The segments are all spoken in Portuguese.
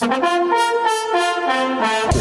Thank you.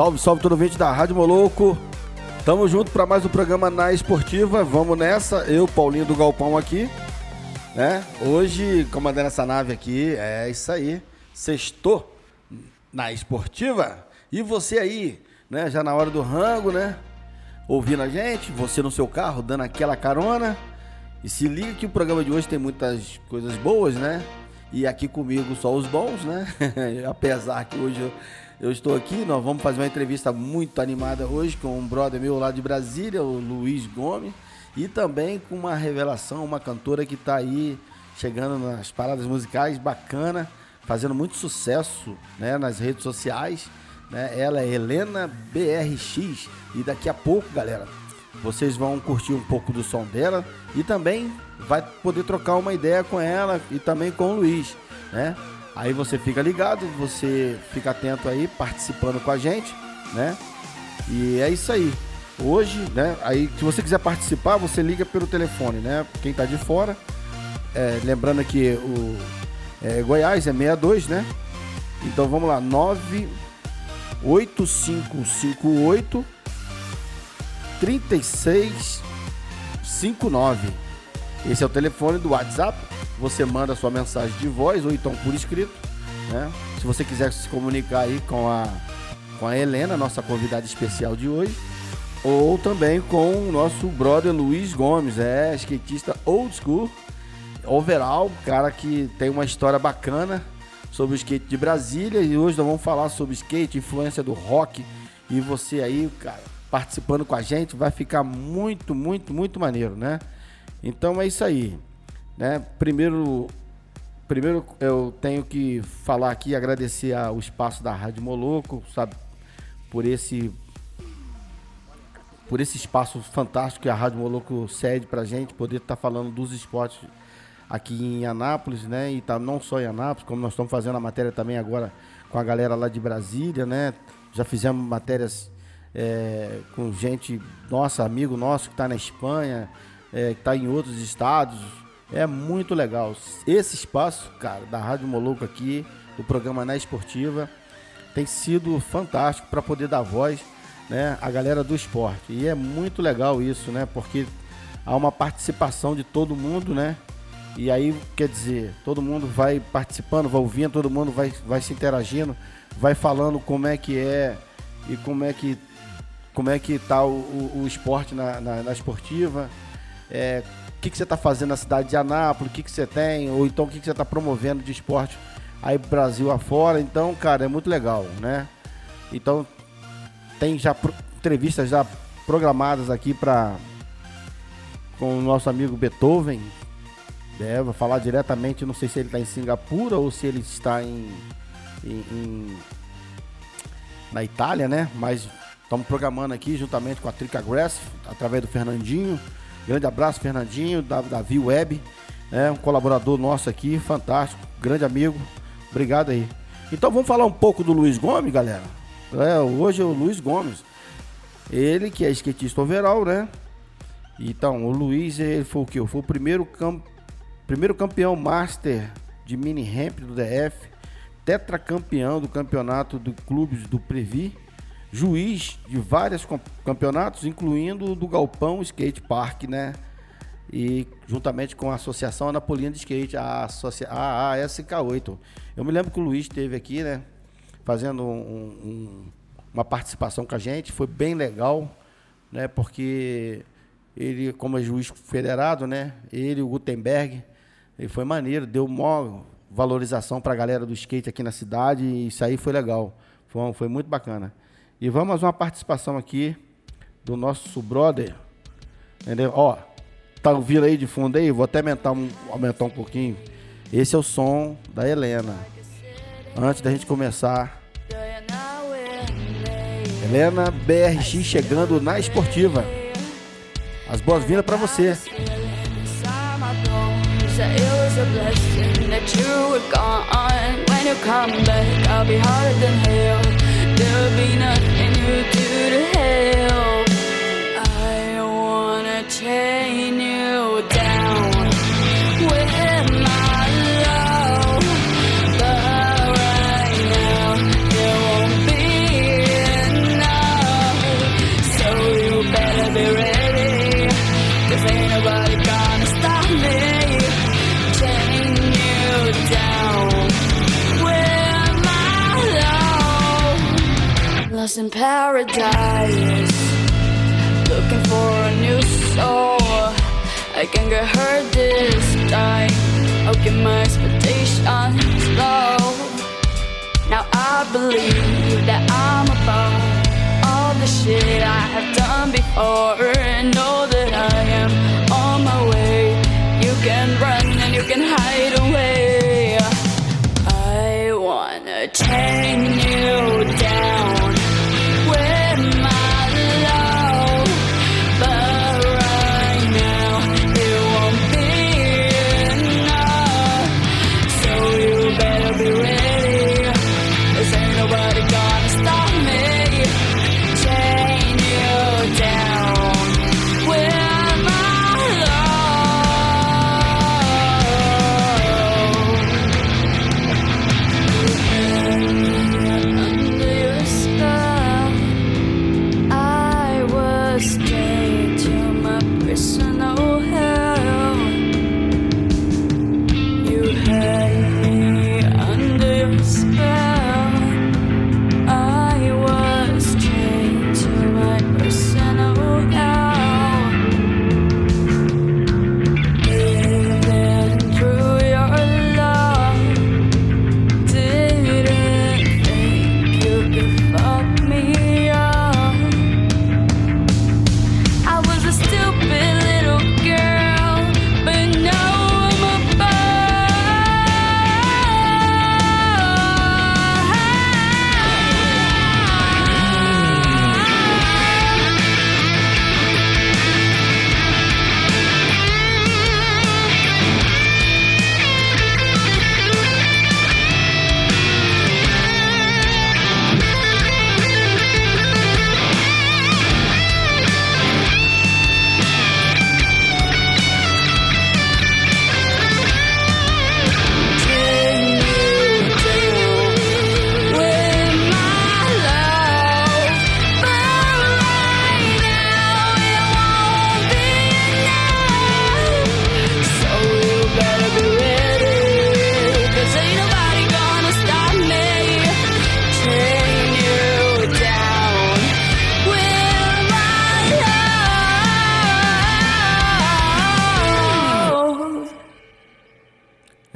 Salve, salve todo ouvinte da Rádio Moloco. Tamo junto para mais um programa na Esportiva. Vamos nessa. Eu, Paulinho do Galpão aqui, né? Hoje comandando essa nave aqui, é isso aí. Sextou na Esportiva. E você aí, né, já na hora do rango, né? Ouvindo a gente, você no seu carro, dando aquela carona. E se liga que o programa de hoje tem muitas coisas boas, né? E aqui comigo só os bons, né? Apesar que hoje eu eu estou aqui, nós vamos fazer uma entrevista muito animada hoje com um brother meu lá de Brasília, o Luiz Gomes, e também com uma revelação, uma cantora que está aí chegando nas paradas musicais, bacana, fazendo muito sucesso né, nas redes sociais. Né? Ela é Helena BRX e daqui a pouco, galera, vocês vão curtir um pouco do som dela e também vai poder trocar uma ideia com ela e também com o Luiz, né? Aí você fica ligado, você fica atento aí, participando com a gente, né? E é isso aí. Hoje, né? Aí, se você quiser participar, você liga pelo telefone, né? Quem tá de fora, é, lembrando que o é, Goiás é 62, né? Então vamos lá, 98558 3659. Esse é o telefone do WhatsApp você manda sua mensagem de voz ou então por escrito, né? Se você quiser se comunicar aí com a, com a Helena, nossa convidada especial de hoje, ou também com o nosso brother Luiz Gomes, é skatista old school, overall, cara que tem uma história bacana sobre o skate de Brasília e hoje nós vamos falar sobre skate, influência do rock e você aí, cara, participando com a gente, vai ficar muito, muito, muito maneiro, né? Então é isso aí. Né? Primeiro, primeiro eu tenho que falar aqui, agradecer ao espaço da Rádio Moloco, sabe, por esse por esse espaço fantástico que a Rádio Moloco cede pra gente, poder estar tá falando dos esportes aqui em Anápolis, né? E tá não só em Anápolis, como nós estamos fazendo a matéria também agora com a galera lá de Brasília, né? Já fizemos matérias é, com gente, nossa, amigo nosso que está na Espanha, é, que está em outros estados, é muito legal. Esse espaço, cara, da Rádio Moluco aqui, do programa Na Esportiva, tem sido fantástico para poder dar voz né, à galera do esporte. E é muito legal isso, né? Porque há uma participação de todo mundo, né? E aí, quer dizer, todo mundo vai participando, vai ouvindo, todo mundo vai, vai se interagindo, vai falando como é que é e como é que como é que tá o, o, o esporte na, na, na esportiva, é, o que, que você está fazendo na cidade de Anápolis, o que, que você tem, ou então o que, que você está promovendo de esporte aí Brasil afora. Então, cara, é muito legal, né? Então, tem já entrevistas já programadas aqui para com o nosso amigo Beethoven. É, vou falar diretamente, não sei se ele está em Singapura ou se ele está em, em, em na Itália, né? Mas estamos programando aqui juntamente com a Trica Grass, através do Fernandinho. Grande abraço, Fernandinho, da Davi Web, né, um colaborador nosso aqui, fantástico, grande amigo. Obrigado aí. Então vamos falar um pouco do Luiz Gomes, galera. É, hoje é o Luiz Gomes. Ele que é skatista overall, né? Então, o Luiz, ele foi o que? Foi o primeiro, cam... primeiro campeão master de mini ramp do DF, tetracampeão do campeonato do clubes do Previ, juiz de vários campeonatos, incluindo do Galpão Skate Park, né? E juntamente com a Associação Anapolina de Skate, a, Associa a ASK8. Eu me lembro que o Luiz esteve aqui, né? Fazendo um, um, uma participação com a gente, foi bem legal, né? Porque ele, como é juiz federado, né? Ele, o Gutenberg, ele foi maneiro, deu maior valorização para a galera do skate aqui na cidade e isso aí foi legal. Foi, foi muito bacana. E vamos uma participação aqui do nosso brother. Entendeu? Ó, tá ouvindo aí de fundo aí? Vou até aumentar um, aumentar um pouquinho. Esse é o som da Helena. Antes da gente começar. Helena BRX chegando na esportiva. As boas-vindas para você. There'll be nothing you do to help. I wanna chain you down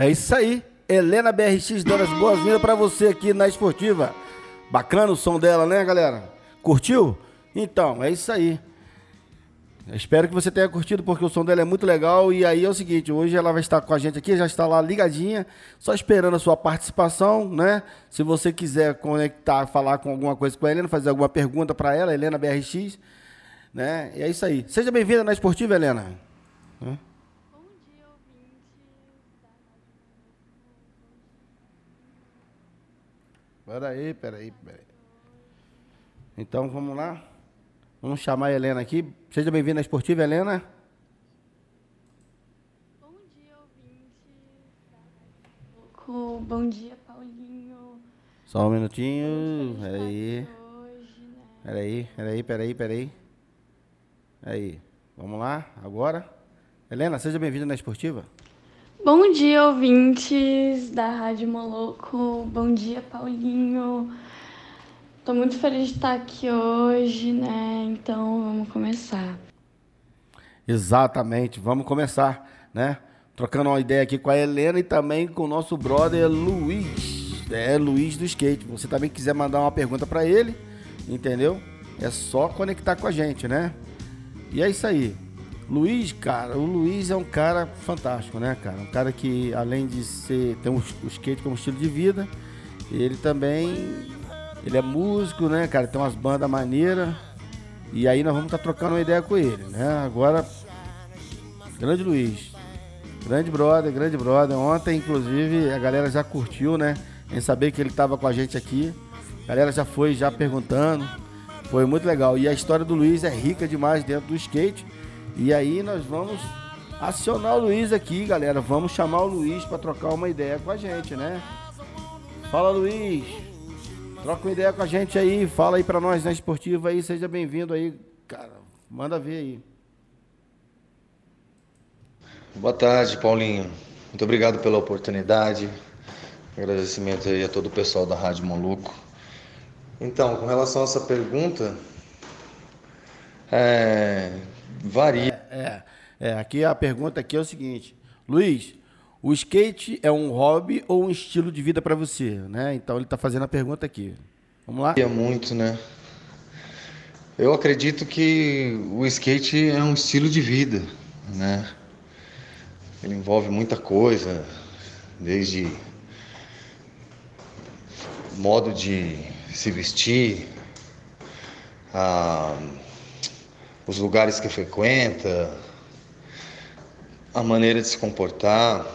É isso aí. Helena BRX dando as boas-vindas para você aqui na Esportiva. Bacana o som dela, né, galera? Curtiu? Então, é isso aí. Espero que você tenha curtido, porque o som dela é muito legal. E aí é o seguinte, hoje ela vai estar com a gente aqui, já está lá ligadinha, só esperando a sua participação, né? Se você quiser conectar, falar com alguma coisa com a Helena, fazer alguma pergunta para ela, Helena BRX, né? E é isso aí. Seja bem-vinda na Esportiva, Helena. Peraí, peraí, peraí. Então vamos lá. Vamos chamar a Helena aqui. Seja bem-vinda à Esportiva, Helena. Bom dia, ouvinte. Bom dia, Paulinho. Só um minutinho. Aí. Hoje, né? Peraí, peraí, peraí, peraí. Aí, vamos lá, agora. Helena, seja bem-vinda na Esportiva. Bom dia, ouvintes da Rádio Moloco. Bom dia, Paulinho. Tô muito feliz de estar aqui hoje, né? Então, vamos começar. Exatamente, vamos começar, né? Trocando uma ideia aqui com a Helena e também com o nosso brother Luiz. É, Luiz do Skate. Você também quiser mandar uma pergunta para ele, entendeu? É só conectar com a gente, né? E é isso aí. Luiz, cara, o Luiz é um cara fantástico, né, cara? Um cara que, além de ser ter um, o skate como estilo de vida, ele também ele é músico, né, cara? Tem umas bandas maneiras. E aí nós vamos estar tá trocando uma ideia com ele, né? Agora, grande Luiz, grande brother, grande brother. Ontem, inclusive, a galera já curtiu, né? Em saber que ele estava com a gente aqui. A galera já foi já perguntando. Foi muito legal. E a história do Luiz é rica demais dentro do skate. E aí nós vamos acionar o Luiz aqui, galera. Vamos chamar o Luiz para trocar uma ideia com a gente, né? Fala, Luiz. Troca uma ideia com a gente aí. Fala aí para nós na esportiva aí. Seja bem-vindo aí, cara. Manda ver aí. Boa tarde, Paulinho. Muito obrigado pela oportunidade. Agradecimento aí a todo o pessoal da Rádio Maluco. Então, com relação a essa pergunta, é, varia. É, é, é, aqui a pergunta aqui é o seguinte, Luiz, o skate é um hobby ou um estilo de vida para você, né? Então ele está fazendo a pergunta aqui. Vamos lá? Varia muito, né? Eu acredito que o skate é um estilo de vida, né? Ele envolve muita coisa, desde modo de se vestir, a os lugares que frequenta, a maneira de se comportar,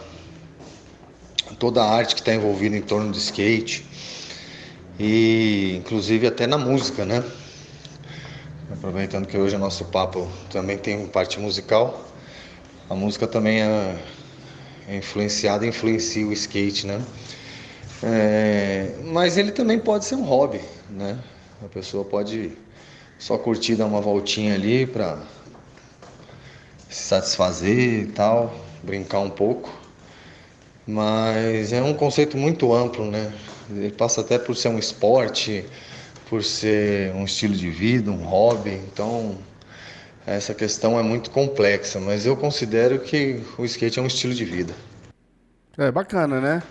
toda a arte que está envolvida em torno do skate e inclusive até na música, né? Aproveitando que hoje o nosso papo também tem parte musical, a música também é, é influenciada, influencia o skate, né? É, mas ele também pode ser um hobby, né? A pessoa pode só curtir, dar uma voltinha ali para se satisfazer e tal, brincar um pouco. Mas é um conceito muito amplo, né? Ele passa até por ser um esporte, por ser um estilo de vida, um hobby. Então, essa questão é muito complexa, mas eu considero que o skate é um estilo de vida. É bacana, né?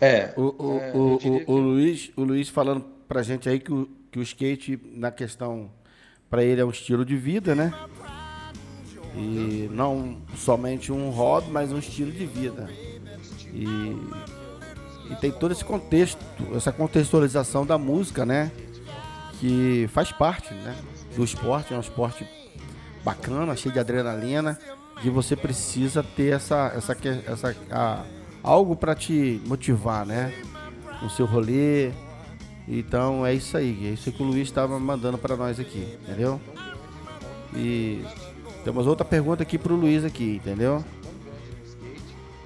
É. O, o, é, o, o, que... o, Luiz, o Luiz falando pra gente aí que o, que o skate, na questão, para ele é um estilo de vida, né? E não somente um hobby, mas um estilo de vida. E, e tem todo esse contexto, essa contextualização da música, né? Que faz parte, né? Do esporte, é um esporte bacana, cheio de adrenalina, que você precisa ter essa, essa, essa a, algo para te motivar, né? No seu rolê, então é isso aí, é isso que o Luiz estava mandando para nós aqui, entendeu? E temos outra pergunta aqui para o Luiz aqui, entendeu?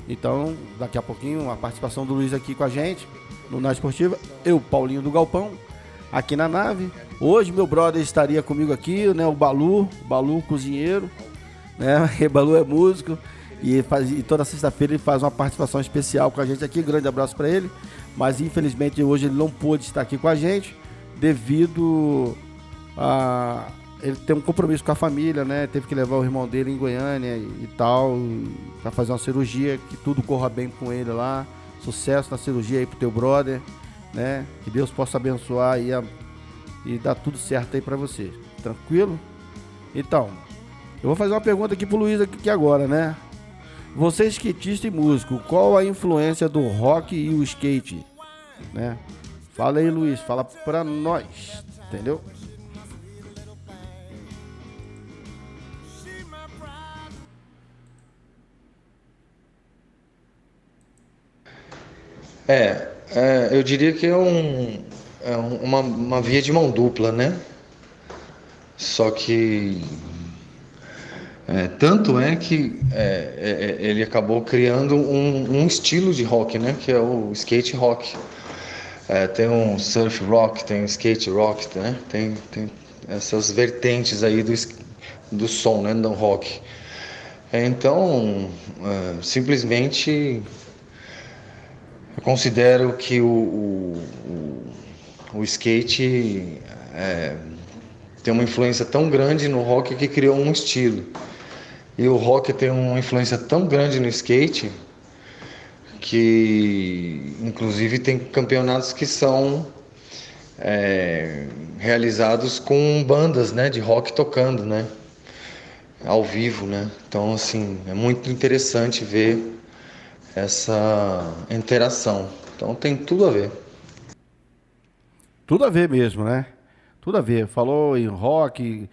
Então, daqui a pouquinho, a participação do Luiz aqui com a gente no Na Esportiva. Eu, Paulinho do Galpão, aqui na nave. Hoje meu brother estaria comigo aqui, né? O Balu, Balu cozinheiro, né? O Balu é músico e, faz, e toda sexta-feira ele faz uma participação especial com a gente aqui. Grande abraço para ele mas infelizmente hoje ele não pôde estar aqui com a gente devido a ele tem um compromisso com a família, né? Teve que levar o irmão dele em Goiânia e, e tal, para fazer uma cirurgia, que tudo corra bem com ele lá. Sucesso na cirurgia aí pro teu brother, né? Que Deus possa abençoar e, a, e dar tudo certo aí para você. Tranquilo? Então, eu vou fazer uma pergunta aqui pro Luiz aqui agora, né? Você é skatista e músico, qual a influência do rock e o skate? Né? Fala aí, Luiz, fala pra nós, entendeu? É, é, eu diria que é, um, é uma, uma via de mão dupla, né? Só que é, tanto é que é, é, é, ele acabou criando um, um, estilo de rock, né? Que é o skate rock. É, tem um surf rock, tem um skate rock, né? Tem, tem essas vertentes aí do, do som, né? Do rock. É, então, simplesmente eu considero que o, o, o, skate tem uma influência tão grande no rock que criou um estilo. E o rock tem uma influência tão grande no skate que inclusive tem campeonatos que são é, realizados com bandas né, de rock tocando, né? Ao vivo, né? Então assim, é muito interessante ver essa interação. Então tem tudo a ver. Tudo a ver mesmo, né? Tudo a ver. Falou em rock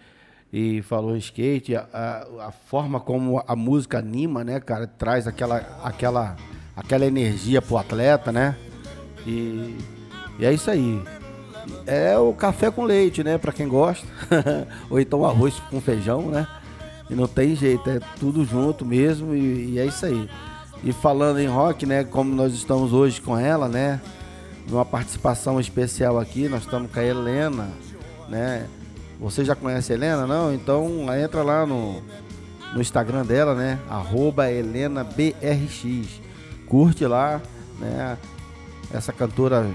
e falou em skate, a, a, a forma como a música anima, né, cara? Traz aquela, aquela aquela energia pro atleta, né? E, e é isso aí. É o café com leite, né? Para quem gosta. Ou então arroz com feijão, né? E não tem jeito, é tudo junto mesmo e, e, é isso aí. E falando em rock, né? Como nós estamos hoje com ela, né? Numa participação especial aqui, nós estamos com a Helena, né? Você já conhece a Helena, não? Então entra lá no, no Instagram dela, né? Arroba HelenaBRX curte lá, né? Essa cantora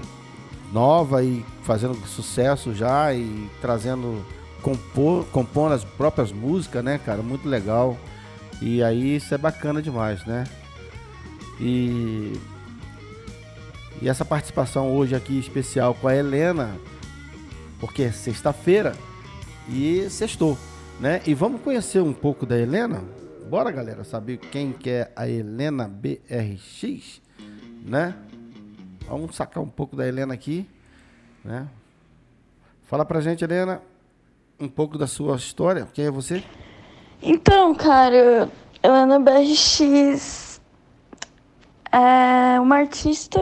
nova e fazendo sucesso já e trazendo compor, compondo as próprias músicas, né, cara? Muito legal. E aí isso é bacana demais, né? E e essa participação hoje aqui especial com a Helena, porque é sexta-feira e sextou, né? E vamos conhecer um pouco da Helena? Bora, galera, saber quem que é a Helena BRX, né? Vamos sacar um pouco da Helena aqui, né? Fala pra gente, Helena, um pouco da sua história. Quem é você? Então, cara, Helena BRX é uma artista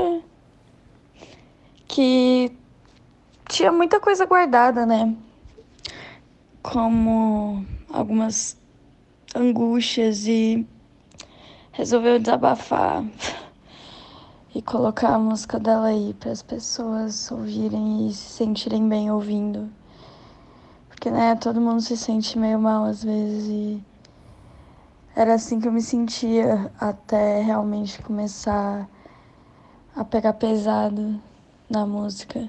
que tinha muita coisa guardada, né? Como algumas angústias e resolveu desabafar e colocar a música dela aí para as pessoas ouvirem e se sentirem bem ouvindo. Porque, né, todo mundo se sente meio mal às vezes e era assim que eu me sentia até realmente começar a pegar pesado na música.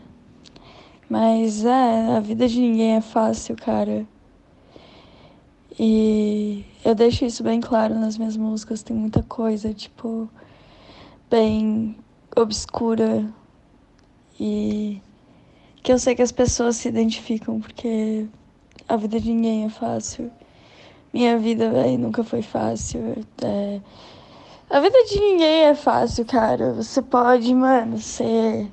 Mas é, a vida de ninguém é fácil, cara. E eu deixo isso bem claro nas minhas músicas. Tem muita coisa, tipo, bem obscura e que eu sei que as pessoas se identificam porque a vida de ninguém é fácil. Minha vida, véi, nunca foi fácil. É... A vida de ninguém é fácil, cara. Você pode, mano, ser,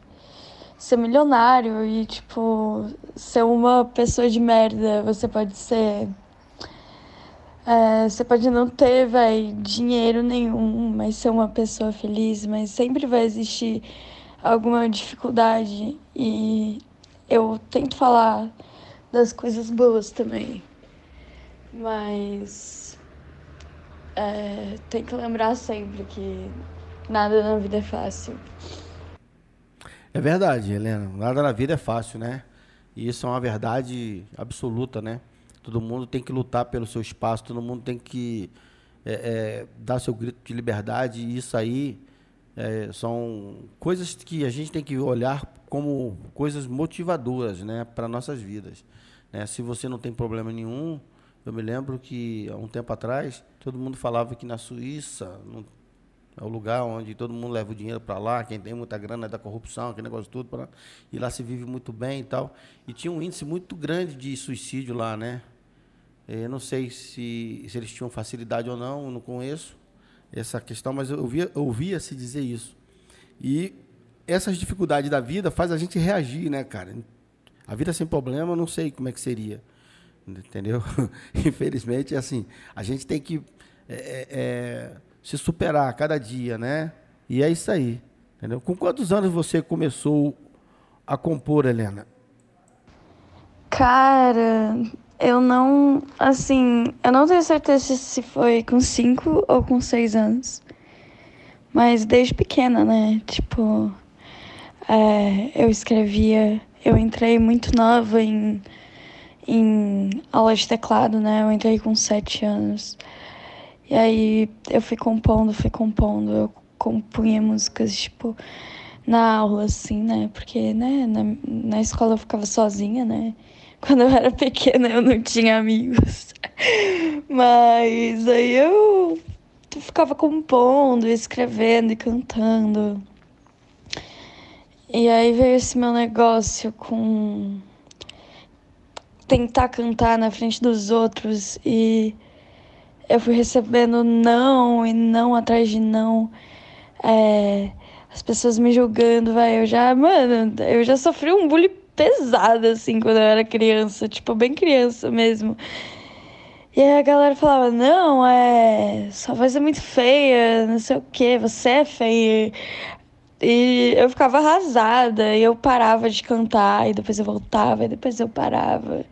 ser milionário e, tipo, ser uma pessoa de merda. Você pode ser é, você pode não ter, vai, dinheiro nenhum, mas ser uma pessoa feliz, mas sempre vai existir alguma dificuldade e eu tento falar das coisas boas também. Mas é, tem que lembrar sempre que nada na vida é fácil. É verdade, Helena. Nada na vida é fácil, né? E isso é uma verdade absoluta, né? Todo mundo tem que lutar pelo seu espaço, todo mundo tem que é, é, dar seu grito de liberdade. E isso aí é, são coisas que a gente tem que olhar como coisas motivadoras né, para nossas vidas. Né? Se você não tem problema nenhum, eu me lembro que há um tempo atrás todo mundo falava que na Suíça não, é o lugar onde todo mundo leva o dinheiro para lá, quem tem muita grana é da corrupção, aquele negócio tudo, pra, e lá se vive muito bem e tal. E tinha um índice muito grande de suicídio lá, né? Eu não sei se, se eles tinham facilidade ou não, não conheço essa questão, mas eu ouvia, ouvia se dizer isso. E essas dificuldades da vida faz a gente reagir, né, cara? A vida sem problema, eu não sei como é que seria. Entendeu? Infelizmente, é assim, a gente tem que é, é, é, se superar cada dia, né? E é isso aí. Entendeu? Com quantos anos você começou a compor, Helena? Cara, eu não, assim, eu não tenho certeza se foi com 5 ou com 6 anos. Mas desde pequena, né? Tipo, É, eu escrevia, eu entrei muito nova em, em aula de teclado, né? Eu entrei com sete anos. E aí eu fui compondo, fui compondo, eu compunha músicas, tipo, na aula, assim, né? Porque, né, na, na escola eu ficava sozinha, né? Quando eu era pequena eu não tinha amigos. Mas aí eu ficava compondo, escrevendo e cantando. E aí veio esse meu negócio com tentar cantar na frente dos outros e eu fui recebendo não e não atrás de não. É, as pessoas me julgando, vai, eu já, mano, eu já sofri um bullying pesado, assim, quando eu era criança, tipo, bem criança mesmo. E aí a galera falava, não, é. Sua voz é muito feia, não sei o que, você é feia. E eu ficava arrasada, e eu parava de cantar, e depois eu voltava, e depois eu parava.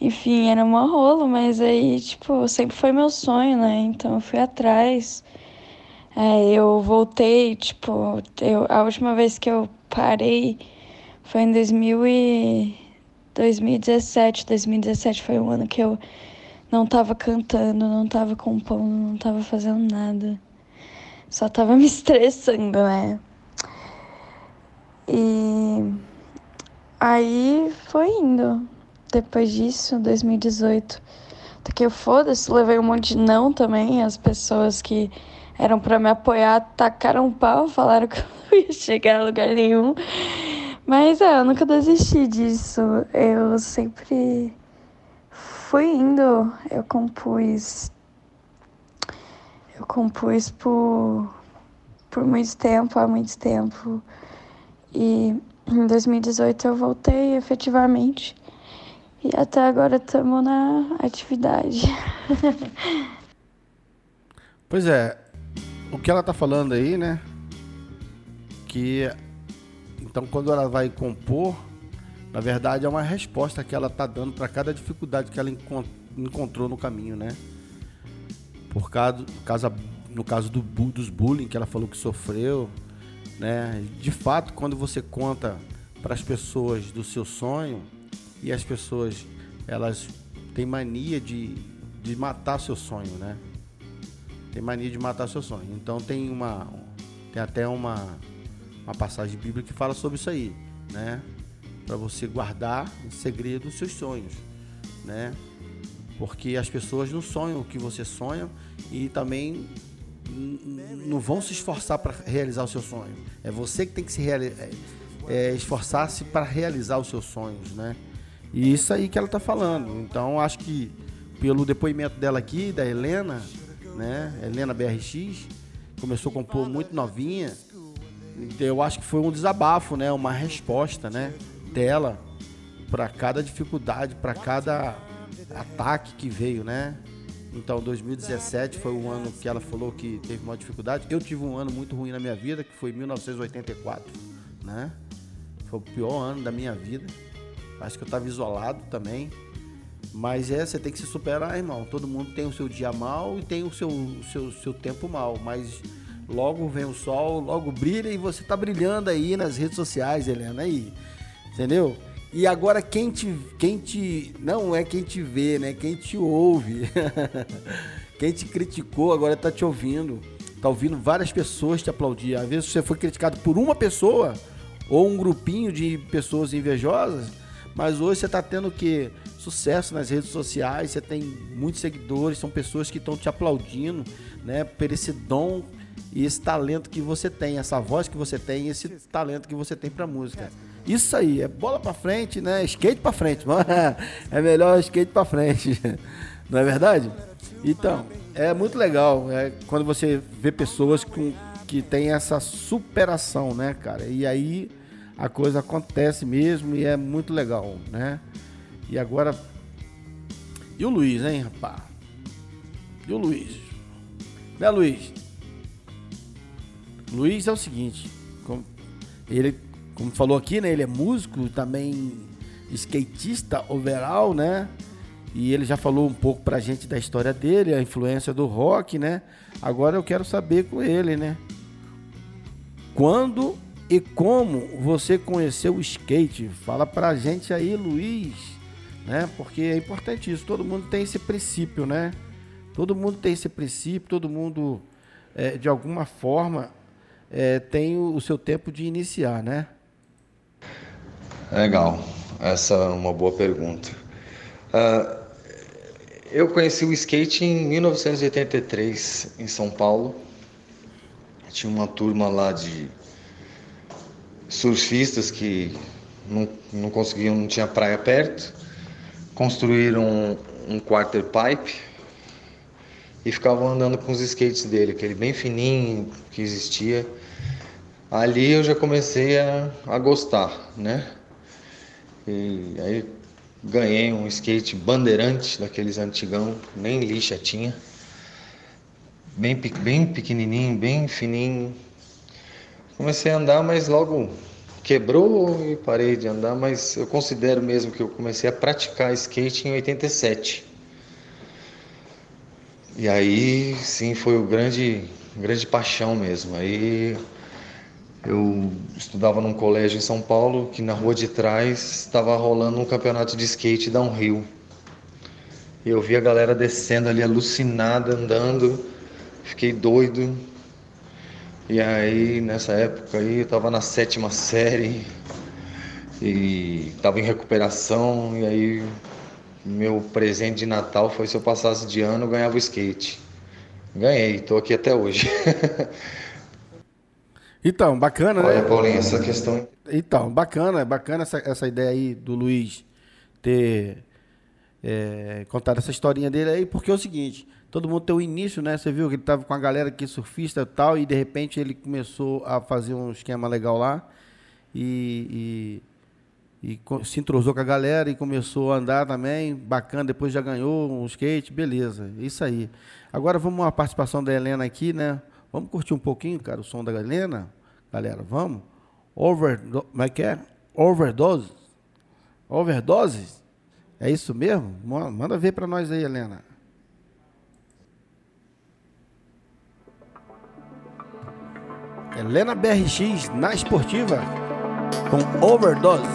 Enfim, era uma rolo, mas aí, tipo, sempre foi meu sonho, né? Então eu fui atrás. É, eu voltei, tipo, eu, a última vez que eu parei foi em 2000 e 2017. 2017 foi um ano que eu não tava cantando, não tava compondo, não tava fazendo nada. Só tava me estressando, né? E aí foi indo. Depois disso, 2018, até que eu foda-se, levei um monte de não também. As pessoas que eram para me apoiar tacaram um pau, falaram que eu não ia chegar a lugar nenhum. Mas é, eu nunca desisti disso. Eu sempre fui indo, eu compus. Eu compus por, por muito tempo, há muito tempo. E em 2018 eu voltei efetivamente. E até agora estamos na atividade. pois é, o que ela tá falando aí, né? Que então quando ela vai compor, na verdade é uma resposta que ela tá dando para cada dificuldade que ela encontrou no caminho, né? Por causa, no caso do, dos bullying que ela falou que sofreu, né? De fato, quando você conta para as pessoas do seu sonho e as pessoas elas têm mania de, de matar seu sonho, né? Tem mania de matar seu sonho. Então tem uma tem até uma uma passagem bíblica que fala sobre isso aí, né? Para você guardar em segredo os seus sonhos, né? Porque as pessoas não sonham o que você sonha e também não vão se esforçar para realizar o seu sonho. É você que tem que se é, é, esforçar-se para realizar os seus sonhos, né? E isso aí que ela está falando. Então acho que pelo depoimento dela aqui, da Helena, né? Helena BRX, começou a compor muito novinha. Eu acho que foi um desabafo, né? Uma resposta, né? Dela para cada dificuldade, para cada ataque que veio, né? Então, 2017 foi o ano que ela falou que teve uma dificuldade. Eu tive um ano muito ruim na minha vida, que foi 1984, né? Foi o pior ano da minha vida. Acho que eu estava isolado também. Mas é, você tem que se superar, irmão. Todo mundo tem o seu dia mal e tem o seu, seu, seu tempo mal. Mas logo vem o sol, logo brilha e você tá brilhando aí nas redes sociais, Helena. Aí. Entendeu? E agora quem te, quem te. Não é quem te vê, né? Quem te ouve. quem te criticou agora tá te ouvindo. Tá ouvindo várias pessoas te aplaudir. Às vezes você foi criticado por uma pessoa ou um grupinho de pessoas invejosas, mas hoje você tá tendo que sucesso nas redes sociais, você tem muitos seguidores, são pessoas que estão te aplaudindo, né, por esse dom e esse talento que você tem, essa voz que você tem, esse talento que você tem para música. Isso aí, é bola para frente, né? Skate para frente. é melhor skate para frente. Não é verdade? Então, é muito legal é, quando você vê pessoas com, que têm essa superação, né, cara? E aí a coisa acontece mesmo e é muito legal, né? E agora. E o Luiz, hein, rapaz? E o Luiz? Né, Luiz? Luiz é o seguinte, ele como falou aqui, né? Ele é músico, também skatista overall, né? E ele já falou um pouco pra gente da história dele, a influência do rock, né? Agora eu quero saber com ele, né? Quando e como você conheceu o skate? Fala pra gente aí, Luiz, né? Porque é importante isso. Todo mundo tem esse princípio, né? Todo mundo tem esse princípio, todo mundo, é, de alguma forma, é, tem o, o, seu tempo de iniciar, né? Legal. Essa é uma boa pergunta. Uh, eu conheci o skate em 1983, em São Paulo. Tinha uma turma lá de surfistas que não, não conseguiam, não tinha praia perto. Construíram um, um quarter pipe e ficavam andando com os skates dele, aquele bem fininho que existia. Ali eu já comecei a, a gostar, né? E aí ganhei um skate bandeirante daqueles antigão, nem lixa tinha. Bem, bem pequenininho, bem fininho. Comecei a andar, mas logo quebrou e parei de andar, mas eu considero mesmo que eu comecei a praticar skate em 87. E aí, sim, foi o grande, grande paixão mesmo. Aí eu estudava num colégio em São Paulo que na rua de trás estava rolando um campeonato de skate downhill. E eu vi a galera descendo ali alucinada, andando. Fiquei doido. E aí, nessa época aí, eu estava na sétima série e estava em recuperação. E aí meu presente de Natal foi se eu passasse de ano, eu ganhava o skate. Ganhei, tô aqui até hoje. então, bacana, Olha, né? Olha, Paulinho, essa questão. Então, bacana, bacana essa, essa ideia aí do Luiz ter é, contado essa historinha dele aí, porque é o seguinte, todo mundo tem o início, né? Você viu que ele tava com a galera aqui surfista e tal, e de repente ele começou a fazer um esquema legal lá. e, e e se entrosou com a galera e começou a andar também, bacana, depois já ganhou um skate, beleza, isso aí. Agora vamos à participação da Helena aqui, né? Vamos curtir um pouquinho, cara, o som da Helena? Galera, vamos? Over, como é que é? Overdose? Overdose? É isso mesmo? Manda ver para nós aí, Helena. Helena BRX na esportiva com Overdose.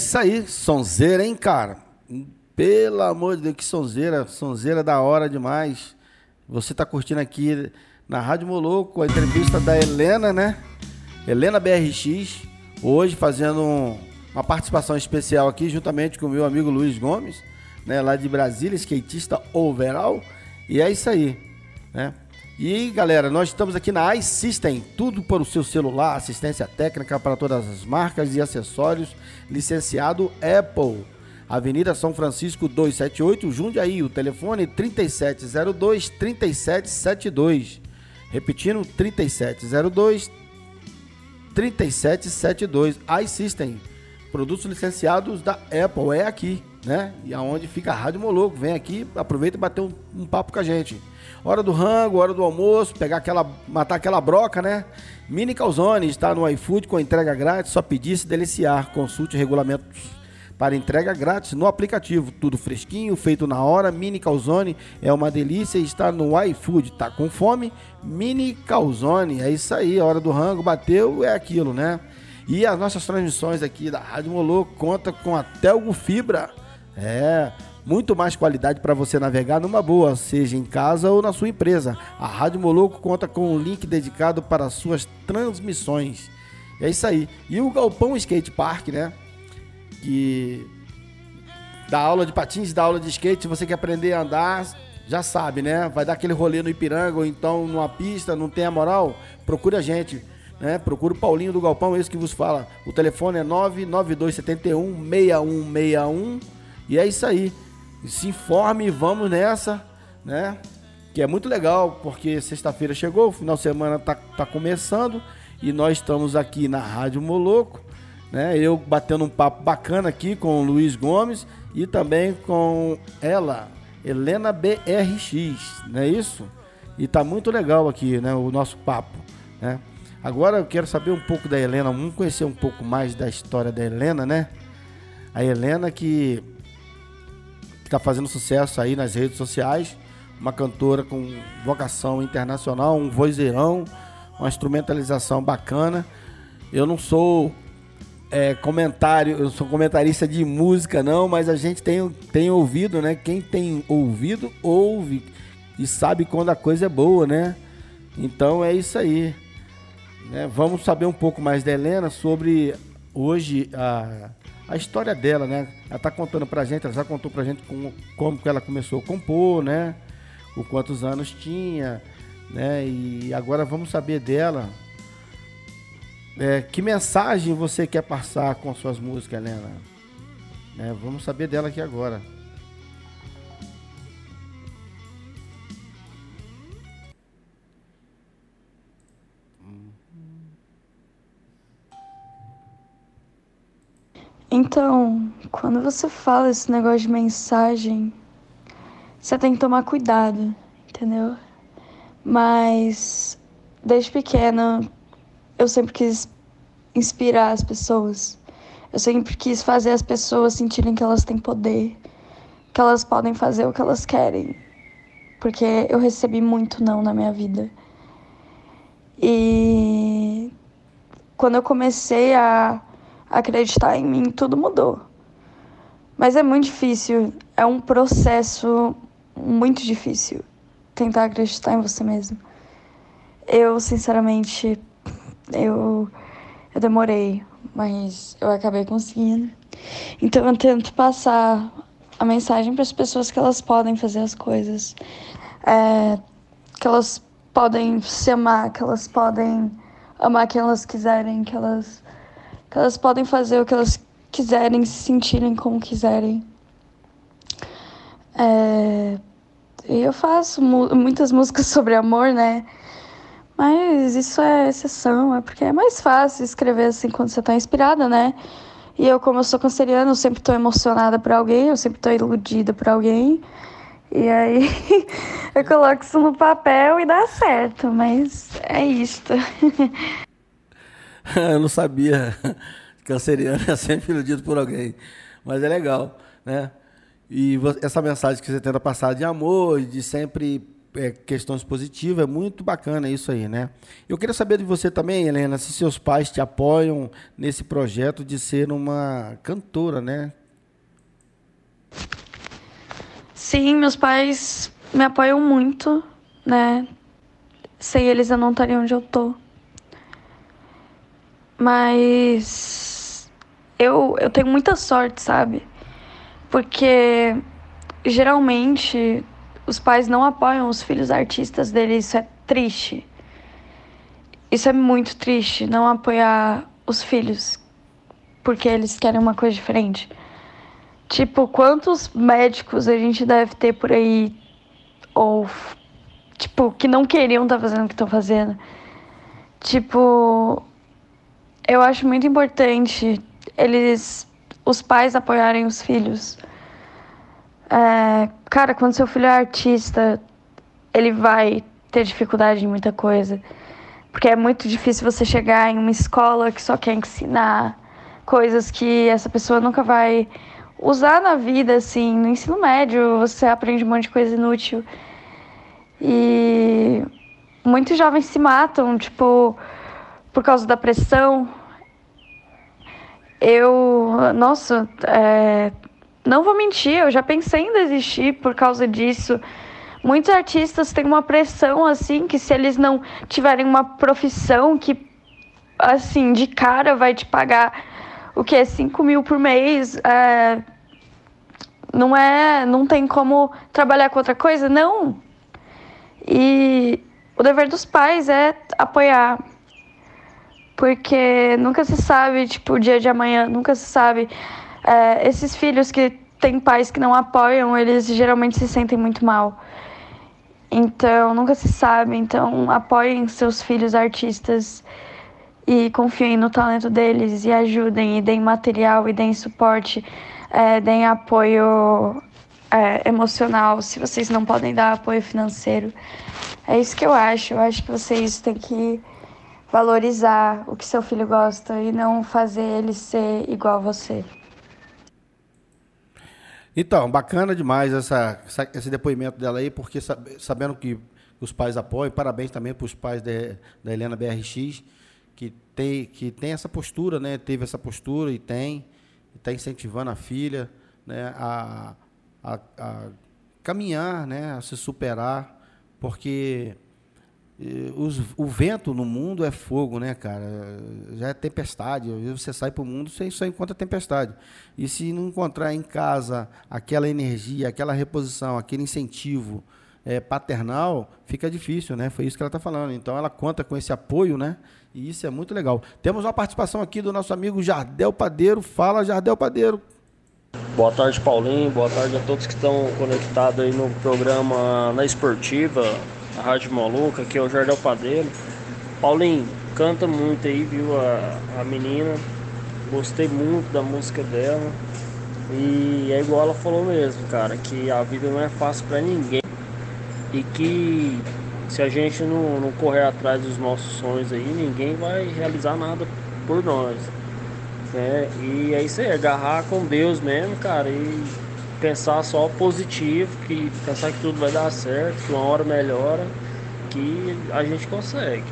Isso aí, sonzeira, hein, cara? Pelo amor de Deus, que sonzeira, sonzeira da hora demais. Você está curtindo aqui na Rádio Moloco a entrevista da Helena, né? Helena BRX, hoje fazendo um, uma participação especial aqui, juntamente com o meu amigo Luiz Gomes, né? Lá de Brasília, skatista overall. E é isso aí, né? E galera, nós estamos aqui na iSystem, tudo para o seu celular, assistência técnica para todas as marcas e acessórios, licenciado Apple. Avenida São Francisco 278, Jundiaí, o telefone 3702 3772. Repetindo, 3702 3772. iSystem, produtos licenciados da Apple, é aqui, né? E aonde fica a Rádio Moloco. Vem aqui, aproveita e bater um, um papo com a gente. Hora do rango, hora do almoço, pegar aquela, matar aquela broca, né? Mini Calzone está no iFood com entrega grátis, só pedir se deliciar. Consulte regulamentos para entrega grátis no aplicativo. Tudo fresquinho, feito na hora. Mini Calzone é uma delícia e está no iFood. Tá com fome? Mini Calzone. É isso aí, a hora do rango bateu, é aquilo, né? E as nossas transmissões aqui da Rádio Molô conta com a Telgo Fibra. É, muito mais qualidade para você navegar numa boa, seja em casa ou na sua empresa. A Rádio Moloco conta com um link dedicado para suas transmissões. É isso aí. E o Galpão Skate Park, né? Que dá aula de patins, dá aula de skate. Se você quer aprender a andar, já sabe, né? Vai dar aquele rolê no Ipiranga ou então numa pista, não tem a moral? Procure a gente. Né? Procura o Paulinho do Galpão, esse que vos fala. O telefone é 99271 6161 e é isso aí se informe e vamos nessa, né? Que é muito legal, porque sexta-feira chegou, o final de semana tá, tá começando e nós estamos aqui na Rádio Moloco, né? Eu batendo um papo bacana aqui com o Luiz Gomes e também com ela, Helena BRX, não é isso? E tá muito legal aqui, né, o nosso papo, né? Agora eu quero saber um pouco da Helena, vamos conhecer um pouco mais da história da Helena, né? A Helena que está fazendo sucesso aí nas redes sociais. Uma cantora com vocação internacional, um vozeirão, uma instrumentalização bacana. Eu não sou é, comentário, eu sou comentarista de música não, mas a gente tem, tem ouvido, né? Quem tem ouvido, ouve e sabe quando a coisa é boa, né? Então é isso aí. Né? Vamos saber um pouco mais da Helena sobre hoje a a história dela, né? Ela tá contando pra gente, ela já contou pra gente como, como que ela começou a compor, né? O quantos anos tinha, né? E agora vamos saber dela. É, que mensagem você quer passar com suas músicas, Helena? É, vamos saber dela aqui agora. Então, quando você fala esse negócio de mensagem, você tem que tomar cuidado, entendeu? Mas desde pequena eu sempre quis inspirar as pessoas. Eu sempre quis fazer as pessoas sentirem que elas têm poder, que elas podem fazer o que elas querem. Porque eu recebi muito não na minha vida. E quando eu comecei a acreditar em mim, tudo mudou. Mas é muito difícil, é um processo muito difícil tentar acreditar em você mesmo. Eu, sinceramente, eu, eu demorei, mas eu acabei conseguindo. Então eu tento passar a mensagem para as pessoas que elas podem fazer as coisas, é, que elas podem se amar, que elas podem amar quem elas quiserem, que elas que elas podem fazer o que elas quiserem, se sentirem como quiserem. É... Eu faço mu muitas músicas sobre amor, né? Mas isso é exceção, é porque é mais fácil escrever assim quando você tá inspirada, né? E eu, como eu sou canceriana, eu sempre tô emocionada por alguém, eu sempre tô iludida por alguém. E aí eu coloco isso no papel e dá certo, mas é isto. eu não sabia. Canceriano é sempre iludido por alguém. Mas é legal, né? E essa mensagem que você tenta passar de amor, de sempre é, questões positivas, é muito bacana isso aí, né? Eu queria saber de você também, Helena, se seus pais te apoiam nesse projeto de ser uma cantora, né? Sim, meus pais me apoiam muito, né? Sem eles eu não estaria onde eu tô. Mas eu, eu tenho muita sorte, sabe? Porque geralmente os pais não apoiam os filhos artistas deles, isso é triste. Isso é muito triste, não apoiar os filhos porque eles querem uma coisa diferente. Tipo, quantos médicos a gente deve ter por aí ou tipo que não queriam estar tá fazendo o que estão fazendo? Tipo, eu acho muito importante eles os pais apoiarem os filhos é, cara, quando seu filho é artista, ele vai ter dificuldade em muita coisa. Porque é muito difícil você chegar em uma escola que só quer ensinar coisas que essa pessoa nunca vai usar na vida, assim. No ensino médio, você aprende um monte de coisa inútil. E muitos jovens se matam, tipo, por causa da pressão. Eu, nossa, é, não vou mentir, eu já pensei em desistir por causa disso. Muitos artistas têm uma pressão assim que se eles não tiverem uma profissão que assim de cara vai te pagar o que é 5 mil por mês, é, não é, não tem como trabalhar com outra coisa, não. E o dever dos pais é apoiar, porque nunca se sabe, tipo, o dia de amanhã, nunca se sabe é, esses filhos que têm pais que não apoiam, eles geralmente se sentem muito mal. Então, nunca se sabe. Então, apoiem seus filhos artistas e confiem no talento deles e ajudem e deem material e deem suporte, é, deem apoio é, emocional se vocês não podem dar apoio financeiro. É isso que eu acho. Eu acho que vocês têm que valorizar o que seu filho gosta e não fazer ele ser igual a você. Então, bacana demais essa, essa, esse depoimento dela aí, porque sabendo que os pais apoiam, parabéns também para os pais de, da Helena BRX, que tem, que tem essa postura, né? Teve essa postura e tem, está incentivando a filha né? a, a, a caminhar, né? a se superar, porque os, o vento no mundo é fogo, né, cara? Já é tempestade. Você sai para o mundo, você só encontra tempestade. E se não encontrar em casa aquela energia, aquela reposição, aquele incentivo é, paternal, fica difícil, né? Foi isso que ela está falando. Então ela conta com esse apoio, né? E isso é muito legal. Temos uma participação aqui do nosso amigo Jardel Padeiro. Fala, Jardel Padeiro. Boa tarde, Paulinho. Boa tarde a todos que estão conectados aí no programa Na Esportiva Rádio Maluca, que é o Jardel Padeiro. Paulinho, canta muito aí, viu? A, a menina. Gostei muito da música dela. E é igual ela falou mesmo, cara, que a vida não é fácil para ninguém. E que se a gente não, não correr atrás dos nossos sonhos aí, ninguém vai realizar nada por nós. Né? E é isso aí, agarrar com Deus mesmo, cara, e pensar só positivo, que pensar que tudo vai dar certo, que uma hora melhora, que a gente consegue.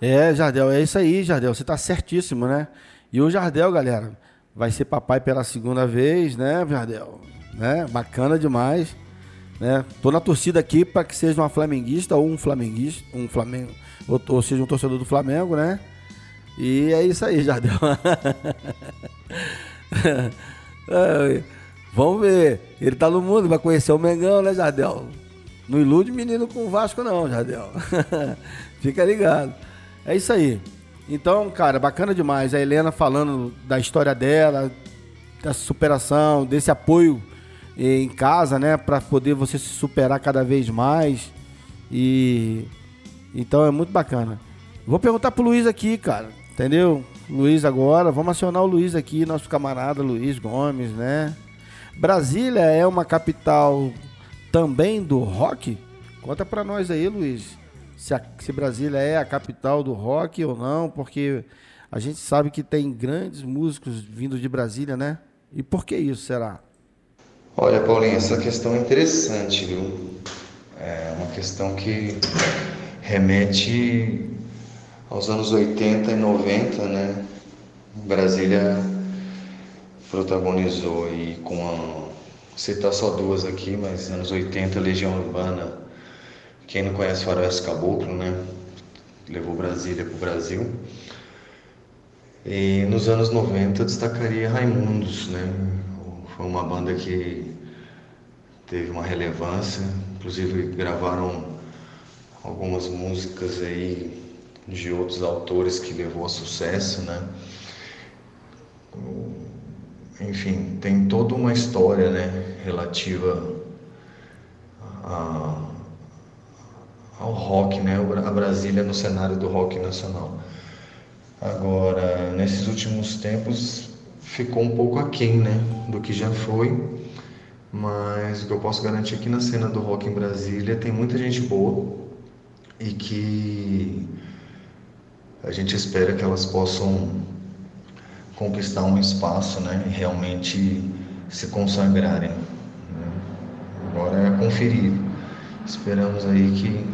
É, Jardel, é isso aí, Jardel, você tá certíssimo, né? E o Jardel, galera, vai ser papai pela segunda vez, né, Jardel? Né? Bacana demais, né? Tô na torcida aqui para que seja uma flamenguista ou um flamenguista, um Flamengo, ou, ou seja, um torcedor do Flamengo, né? E é isso aí, Jardel. Vamos ver. Ele tá no mundo, vai conhecer o Mengão, né, Jardel? Não ilude menino com o Vasco, não, Jardel. Fica ligado. É isso aí. Então, cara, bacana demais. A Helena falando da história dela, da superação, desse apoio em casa, né, para poder você se superar cada vez mais. E então é muito bacana. Vou perguntar pro Luiz aqui, cara, entendeu? Luiz agora, vamos acionar o Luiz aqui, nosso camarada Luiz Gomes, né? Brasília é uma capital também do rock? Conta para nós aí, Luiz, se, a, se Brasília é a capital do rock ou não, porque a gente sabe que tem grandes músicos vindo de Brasília, né? E por que isso será? Olha, Paulinho, essa questão é interessante, viu? É uma questão que remete aos anos 80 e 90, né? Brasília protagonizou e com a citar só duas aqui, mas anos 80 Legião Urbana, quem não conhece Faroeste Caboclo, né? Levou Brasília para o Brasil. E nos anos 90 eu destacaria Raimundos, né? Foi uma banda que teve uma relevância, inclusive gravaram algumas músicas aí de outros autores que levou a sucesso, né? Enfim, tem toda uma história, né, relativa a, ao rock, né, a Brasília no cenário do rock nacional. Agora, nesses últimos tempos ficou um pouco aquém, né, do que já foi, mas o que eu posso garantir aqui na cena do rock em Brasília tem muita gente boa e que a gente espera que elas possam conquistar um espaço né, e realmente se consagrarem. Né? Agora é conferir. Esperamos aí que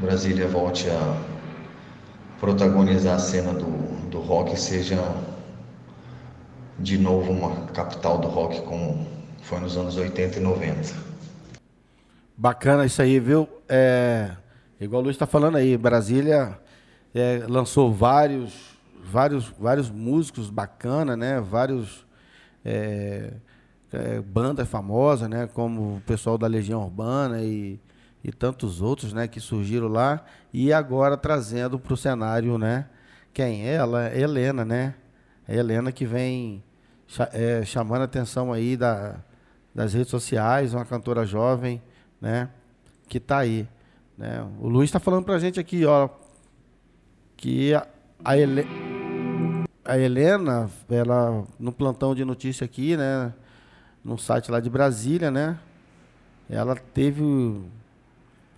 Brasília volte a protagonizar a cena do, do rock seja de novo uma capital do rock como foi nos anos 80 e 90. Bacana isso aí, viu? É, igual o Luiz está falando aí, Brasília é, lançou vários, vários, vários músicos bacana, né? Vários é, é, bandas famosas, né? Como o pessoal da Legião Urbana e, e tantos outros, né? Que surgiram lá e agora trazendo para o cenário, né? Quem? Ela, Helena, né? A Helena que vem é, chamando a atenção aí da, das redes sociais, uma cantora jovem, né? Que está aí. Né? O Luiz está falando para a gente aqui, ó, que a, a, a Helena, ela no plantão de notícia aqui, né, no site lá de Brasília, né, ela teve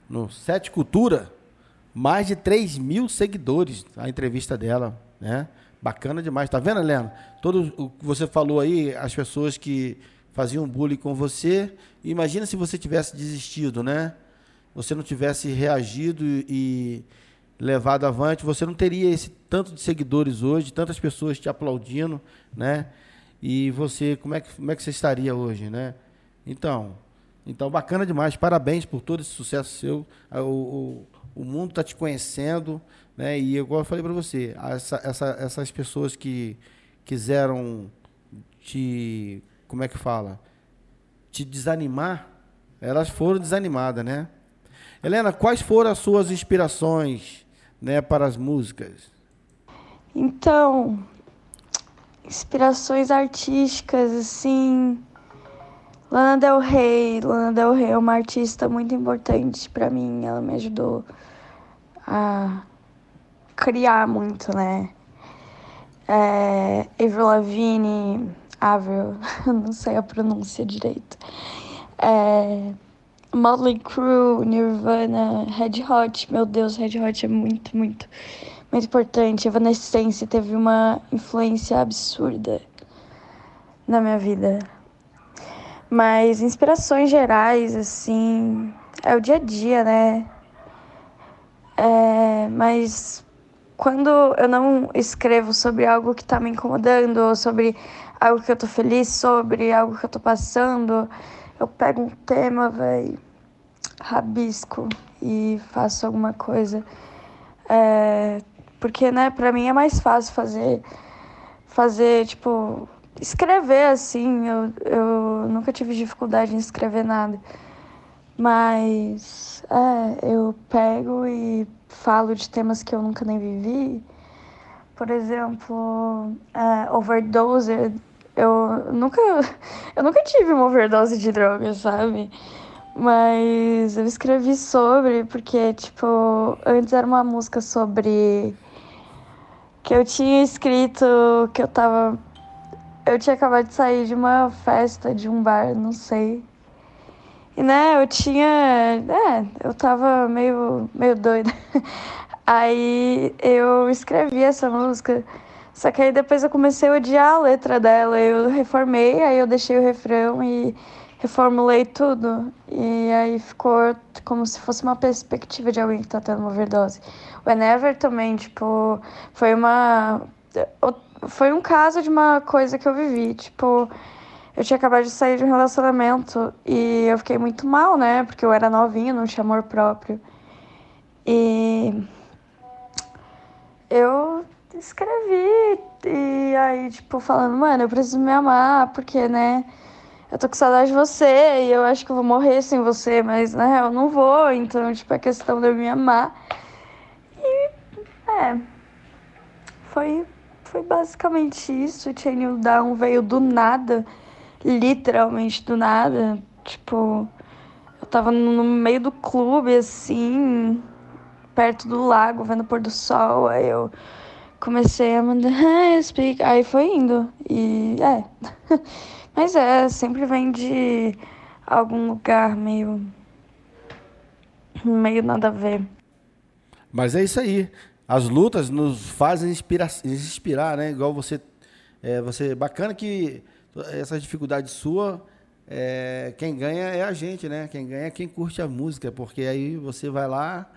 no Sete Cultura mais de 3 mil seguidores a entrevista dela, né? Bacana demais. Tá vendo, Helena? Todo o que você falou aí, as pessoas que faziam bullying com você, imagina se você tivesse desistido, né? Você não tivesse reagido e, levado avante, você não teria esse tanto de seguidores hoje, tantas pessoas te aplaudindo, né? E você, como é que, como é que você estaria hoje, né? Então, então bacana demais, parabéns por todo esse sucesso seu. O, o, o mundo está te conhecendo, né? E igual eu falei para você, essa, essa, essas pessoas que quiseram te, como é que fala, te desanimar, elas foram desanimadas, né? Helena, quais foram as suas inspirações né, para as músicas? Então, inspirações artísticas, assim. Lana Del Rey. Lana Del Rey é uma artista muito importante para mim. Ela me ajudou a criar muito, né? É, Avril Lavigne, Avril, não sei a pronúncia direito. É, Motley Crue, Nirvana, Red Hot. Meu Deus, Red Hot é muito, muito, muito importante. Evanescence teve uma influência absurda na minha vida. Mas inspirações gerais, assim, é o dia a dia, né? É, mas quando eu não escrevo sobre algo que tá me incomodando, ou sobre algo que eu tô feliz sobre, algo que eu tô passando, eu pego um tema, velho, rabisco e faço alguma coisa. É, porque, né, pra mim é mais fácil fazer, fazer, tipo, escrever assim. Eu, eu nunca tive dificuldade em escrever nada. Mas, é, eu pego e falo de temas que eu nunca nem vivi. Por exemplo, é, overdose eu nunca, eu nunca tive uma overdose de drogas, sabe? Mas eu escrevi sobre, porque, tipo, antes era uma música sobre. que eu tinha escrito que eu tava. Eu tinha acabado de sair de uma festa, de um bar, não sei. E, né, eu tinha. É, eu tava meio, meio doida. Aí eu escrevi essa música. Só que aí depois eu comecei a odiar a letra dela. Eu reformei, aí eu deixei o refrão e reformulei tudo. E aí ficou como se fosse uma perspectiva de alguém que tá tendo uma overdose. O Enever também, tipo, foi uma. Foi um caso de uma coisa que eu vivi. Tipo, eu tinha acabado de sair de um relacionamento e eu fiquei muito mal, né? Porque eu era novinha, não tinha amor próprio. E eu escrevi e aí, tipo, falando, mano, eu preciso me amar, porque, né? Eu tô com saudade de você e eu acho que eu vou morrer sem você, mas na real eu não vou, então, tipo, é questão de eu me amar. E, é. Foi, foi basicamente isso. Chain Down veio do nada literalmente do nada. Tipo, eu tava no meio do clube, assim, perto do lago, vendo o pôr do sol. Aí eu comecei a mandar, hey, speak. Aí foi indo. E é. Mas é, sempre vem de algum lugar meio. meio nada a ver. Mas é isso aí. As lutas nos fazem inspirar, inspirar né? Igual você. É, você bacana que essa dificuldade sua, é, quem ganha é a gente, né? Quem ganha é quem curte a música, porque aí você vai lá,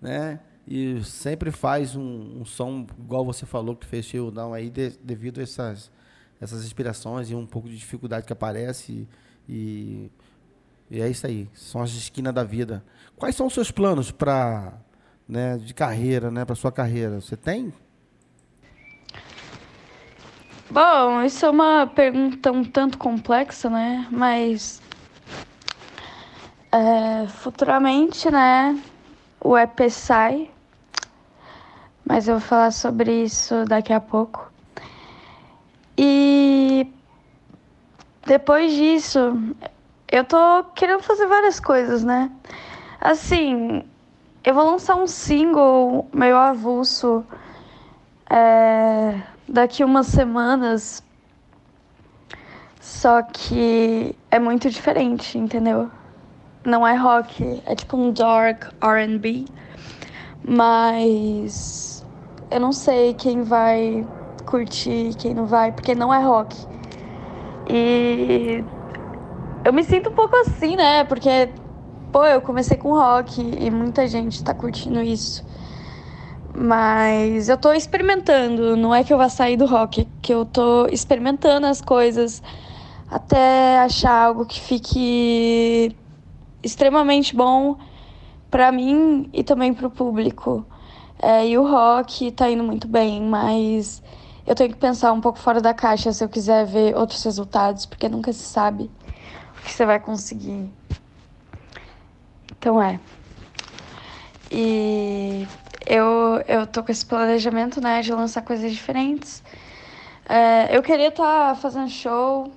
né? E sempre faz um, um som, igual você falou, que fez o não aí, de, devido a essas, essas inspirações e um pouco de dificuldade que aparece. E, e é isso aí, são as esquinas da vida. Quais são os seus planos para né, de carreira, né, para sua carreira? Você tem? Bom, isso é uma pergunta um tanto complexa, né? Mas é, futuramente, né? O EP sai, mas eu vou falar sobre isso daqui a pouco. E depois disso, eu tô querendo fazer várias coisas, né? Assim, eu vou lançar um single meio avulso. É, daqui umas semanas. Só que é muito diferente, entendeu? Não é rock, é tipo um dark RB. Mas eu não sei quem vai curtir, quem não vai, porque não é rock. E eu me sinto um pouco assim, né? Porque, pô, eu comecei com rock e muita gente tá curtindo isso. Mas eu tô experimentando, não é que eu vá sair do rock, é que eu tô experimentando as coisas até achar algo que fique extremamente bom para mim e também pro público. É, e o rock tá indo muito bem, mas eu tenho que pensar um pouco fora da caixa se eu quiser ver outros resultados, porque nunca se sabe o que você vai conseguir. Então é. E eu, eu tô com esse planejamento, né, de lançar coisas diferentes. É, eu queria estar tá fazendo show,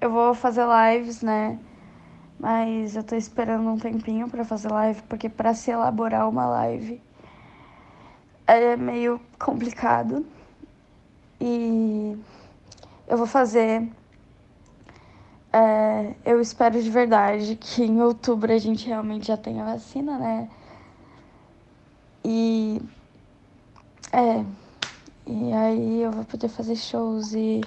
eu vou fazer lives, né, mas eu tô esperando um tempinho para fazer live, porque para se elaborar uma live é meio complicado. E eu vou fazer. É, eu espero de verdade que em outubro a gente realmente já tenha vacina, né? E é, e aí eu vou poder fazer shows e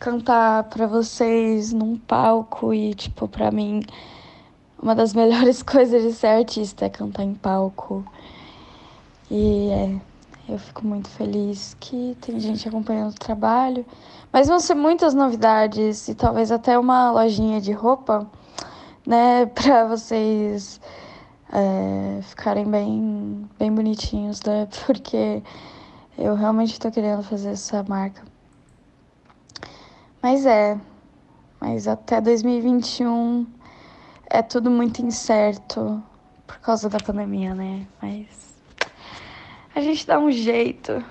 cantar para vocês num palco e tipo para mim uma das melhores coisas de ser artista é cantar em palco. E é, eu fico muito feliz que tem gente acompanhando o trabalho. Mas vão ser muitas novidades e talvez até uma lojinha de roupa, né, para vocês é, ficarem bem, bem bonitinhos, né? Porque eu realmente estou querendo fazer essa marca. Mas é, mas até 2021 é tudo muito incerto por causa da pandemia, né? Mas a gente dá um jeito.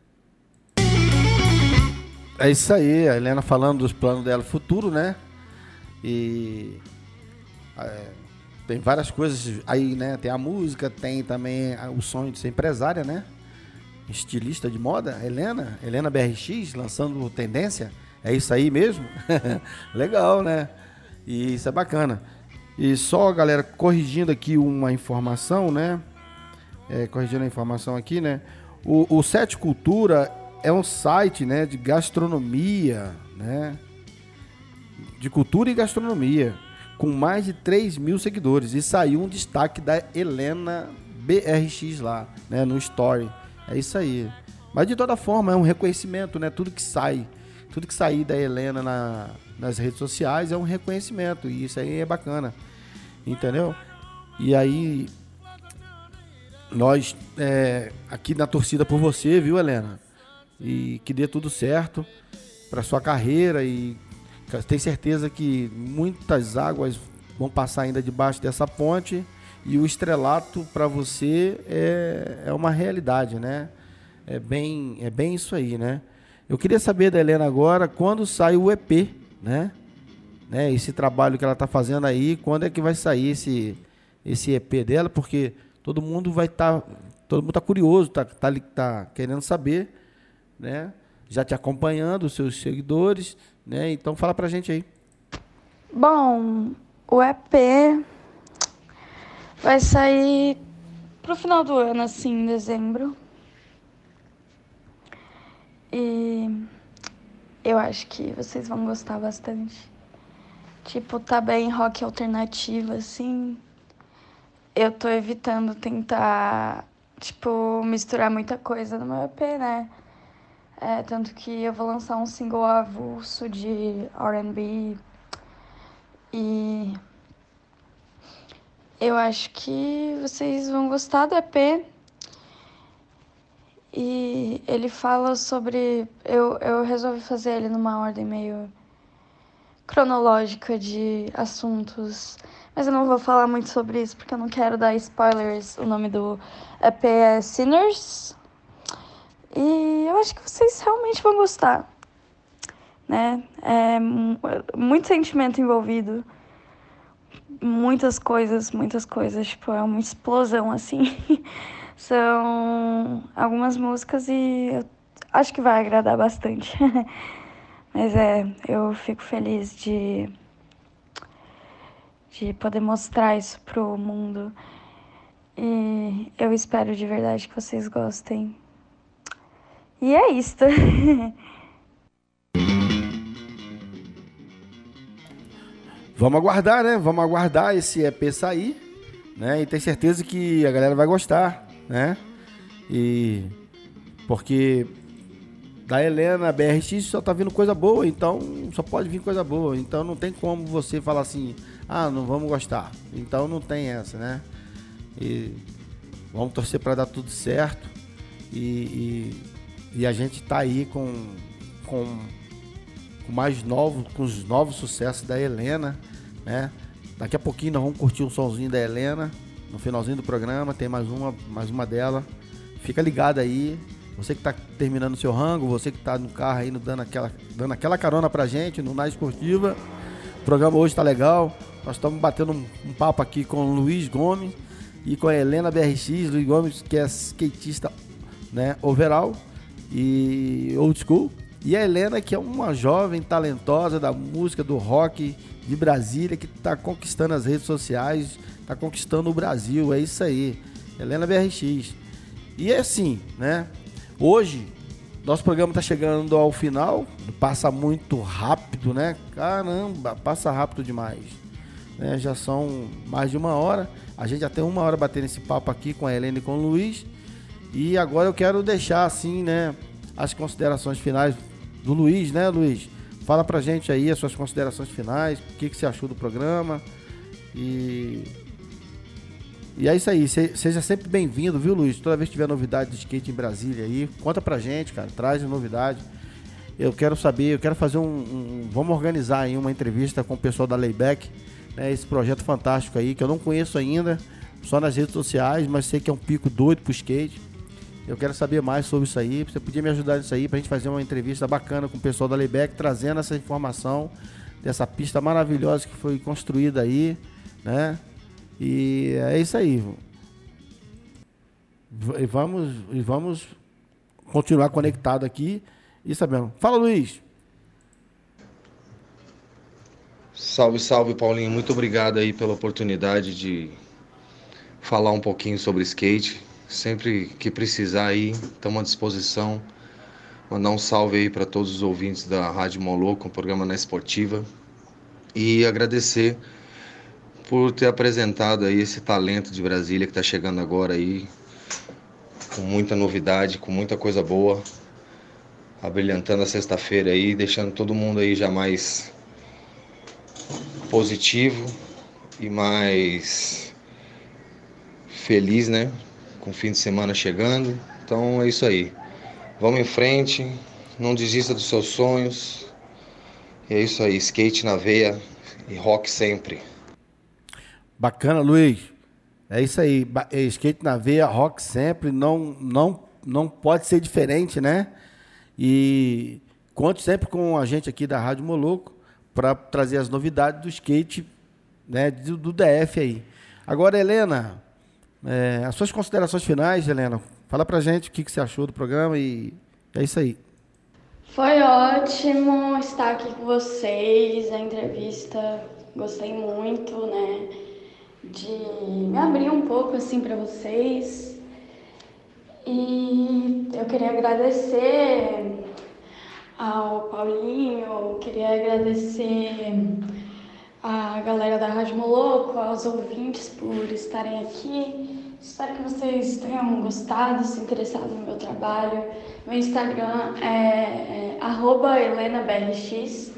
É isso aí, a Helena falando dos planos dela futuro, né? E é, tem várias coisas aí, né? Tem a música, tem também o sonho de ser empresária, né? Estilista de moda, Helena, Helena BRX, lançando tendência. É isso aí mesmo? Legal, né? E isso é bacana. E só, galera, corrigindo aqui uma informação, né? É, corrigindo a informação aqui, né? O, o Sete Cultura é um site, né, de gastronomia, né? De cultura e gastronomia com mais de 3 mil seguidores. E saiu um destaque da Helena BRX lá, né, no Story. É isso aí. Mas de toda forma, é um reconhecimento, né? Tudo que sai, tudo que sair da Helena na, nas redes sociais é um reconhecimento. E isso aí é bacana. Entendeu? E aí, nós é, aqui na torcida por você, viu, Helena? E que dê tudo certo para sua carreira e tenho certeza que muitas águas vão passar ainda debaixo dessa ponte e o estrelato para você é, é uma realidade, né? É bem, é bem isso aí, né? Eu queria saber da Helena agora quando sai o EP, né? né? Esse trabalho que ela está fazendo aí, quando é que vai sair esse, esse EP dela? Porque todo mundo vai estar, tá, todo mundo está curioso, tá, tá, tá querendo saber, né? Já te acompanhando, os seus seguidores, né? Então fala pra gente aí. Bom, o EP vai sair pro final do ano, assim, em dezembro. E eu acho que vocês vão gostar bastante. Tipo, tá bem rock alternativo, assim. Eu tô evitando tentar, tipo, misturar muita coisa no meu EP, né? É, tanto que eu vou lançar um single avulso de RB. E eu acho que vocês vão gostar do EP. E ele fala sobre. Eu, eu resolvi fazer ele numa ordem meio cronológica de assuntos. Mas eu não vou falar muito sobre isso porque eu não quero dar spoilers. O nome do EP é Sinners. E eu acho que vocês realmente vão gostar. Né? É muito sentimento envolvido. Muitas coisas, muitas coisas. Tipo, é uma explosão assim. São algumas músicas e eu acho que vai agradar bastante. Mas é, eu fico feliz de, de poder mostrar isso pro mundo. E eu espero de verdade que vocês gostem. E é isto. Vamos aguardar, né? Vamos aguardar esse EP sair, né? E ter certeza que a galera vai gostar, né? E porque da Helena BRX só tá vindo coisa boa, então só pode vir coisa boa. Então não tem como você falar assim, ah, não vamos gostar. Então não tem essa, né? E vamos torcer para dar tudo certo. E, e e a gente tá aí com, com, com mais novos, com os novos sucessos da Helena, né? Daqui a pouquinho nós vamos curtir um somzinho da Helena. No finalzinho do programa tem mais uma, mais uma dela. Fica ligado aí. Você que está terminando o seu rango, você que está no carro aí dando aquela, dando aquela carona pra gente no Na Esportiva. O programa hoje está legal. Nós estamos batendo um, um, papo aqui com o Luiz Gomes e com a Helena BRX. Luiz Gomes, que é skatista né, overall e old school. E a Helena, que é uma jovem talentosa da música, do rock de Brasília, que está conquistando as redes sociais, está conquistando o Brasil. É isso aí. Helena BRX. E é assim, né? Hoje, nosso programa está chegando ao final. Passa muito rápido, né? Caramba, passa rápido demais. Né? Já são mais de uma hora. A gente já tem uma hora batendo esse papo aqui com a Helena e com o Luiz. E agora eu quero deixar assim, né, as considerações finais do Luiz, né, Luiz? Fala pra gente aí as suas considerações finais, o que, que você achou do programa. E. E é isso aí, seja sempre bem-vindo, viu, Luiz? Toda vez que tiver novidade de skate em Brasília aí, conta pra gente, cara, traz novidade. Eu quero saber, eu quero fazer um, um vamos organizar aí uma entrevista com o pessoal da Layback, né, esse projeto fantástico aí, que eu não conheço ainda, só nas redes sociais, mas sei que é um pico doido pro skate. Eu quero saber mais sobre isso aí. Você podia me ajudar nisso aí pra gente fazer uma entrevista bacana com o pessoal da Lebec, trazendo essa informação dessa pista maravilhosa que foi construída aí, né? E é isso aí. E vamos, e vamos continuar conectado aqui e sabendo. Fala, Luiz. Salve, salve, Paulinho. Muito obrigado aí pela oportunidade de falar um pouquinho sobre skate. Sempre que precisar aí, estamos à disposição. Mandar um salve aí para todos os ouvintes da Rádio Moloco, um programa na Esportiva. E agradecer por ter apresentado aí esse talento de Brasília que está chegando agora aí, com muita novidade, com muita coisa boa, abrilhantando a sexta-feira aí, deixando todo mundo aí já mais positivo e mais feliz, né? Com o fim de semana chegando. Então é isso aí. Vamos em frente, não desista dos seus sonhos. E é isso aí, skate na veia e rock sempre. Bacana, Luiz. É isso aí, é, skate na veia, rock sempre, não, não, não pode ser diferente, né? E conte sempre com a gente aqui da Rádio Moloco para trazer as novidades do skate né, do, do DF aí. Agora, Helena, é, as suas considerações finais, Helena, fala pra gente o que, que você achou do programa e é isso aí. Foi ótimo estar aqui com vocês, a entrevista, gostei muito, né, de me abrir um pouco assim para vocês. E eu queria agradecer ao Paulinho, queria agradecer a galera da Rádio Moloco, aos ouvintes por estarem aqui. Espero que vocês tenham gostado, se interessado no meu trabalho. Meu Instagram é, é HelenaBRX.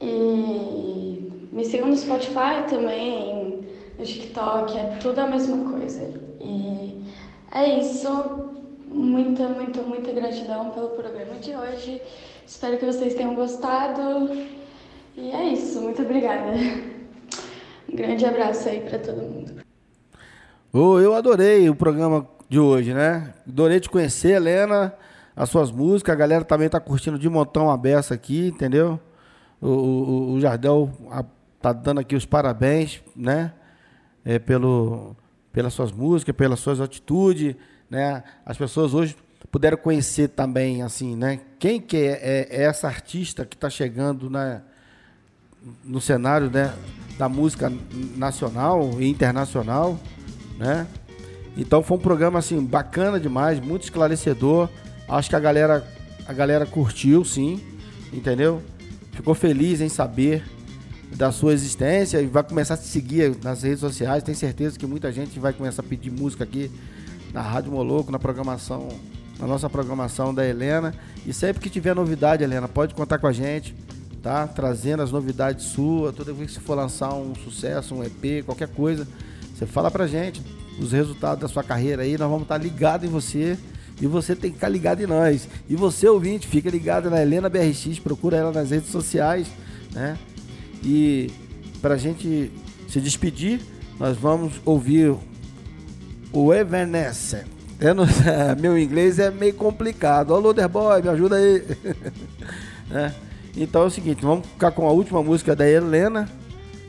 E me sigam no Spotify também, no TikTok, é tudo a mesma coisa. E é isso. Muita, muita, muita gratidão pelo programa de hoje. Espero que vocês tenham gostado. E é isso, muito obrigada. Um grande abraço aí para todo mundo. Oh, eu adorei o programa de hoje, né? Adorei te conhecer, Helena, as suas músicas. A galera também tá curtindo de montão a beça aqui, entendeu? O, o, o Jardel tá dando aqui os parabéns, né? É, pelo, pelas suas músicas, pelas suas atitudes, né? As pessoas hoje puderam conhecer também, assim, né? Quem que é, é, é essa artista que está chegando, né? no cenário né, da música nacional e internacional, né? Então foi um programa assim bacana demais, muito esclarecedor. Acho que a galera a galera curtiu, sim, entendeu? Ficou feliz em saber da sua existência e vai começar a te seguir nas redes sociais. Tenho certeza que muita gente vai começar a pedir música aqui na Rádio Moloco, na programação, na nossa programação da Helena. E sempre que tiver novidade, Helena, pode contar com a gente tá? Trazendo as novidades suas, toda vez que você for lançar um sucesso, um EP, qualquer coisa, você fala pra gente os resultados da sua carreira aí, nós vamos estar tá ligados em você e você tem que ficar ligado em nós. E você, ouvinte, fica ligado na Helena BRX, procura ela nas redes sociais, né? E pra gente se despedir, nós vamos ouvir o Evanescence. Não, meu inglês é meio complicado. Ô, Loderboy, me ajuda aí. né? Então é o seguinte, vamos ficar com a última música da Helena,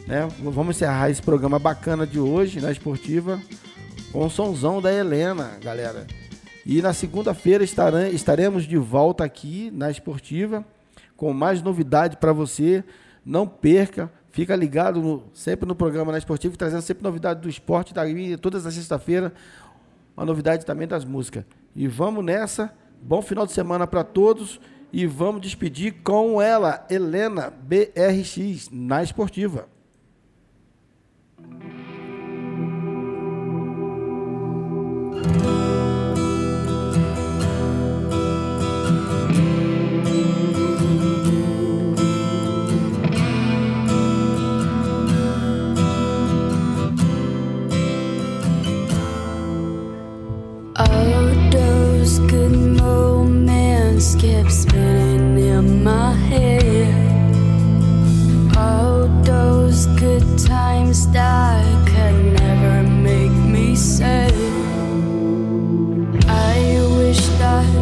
né? Vamos encerrar esse programa bacana de hoje na esportiva com o somzão da Helena, galera. E na segunda-feira estaremos de volta aqui na esportiva com mais novidade para você. Não perca, fica ligado no, sempre no programa na esportiva, trazendo sempre novidade do esporte da todas as sexta-feira, a novidade também das músicas. E vamos nessa. Bom final de semana para todos e vamos despedir com ela, Helena BRX, na esportiva. just kept spinning in my head. All those good times that can never make me sad. I wish that.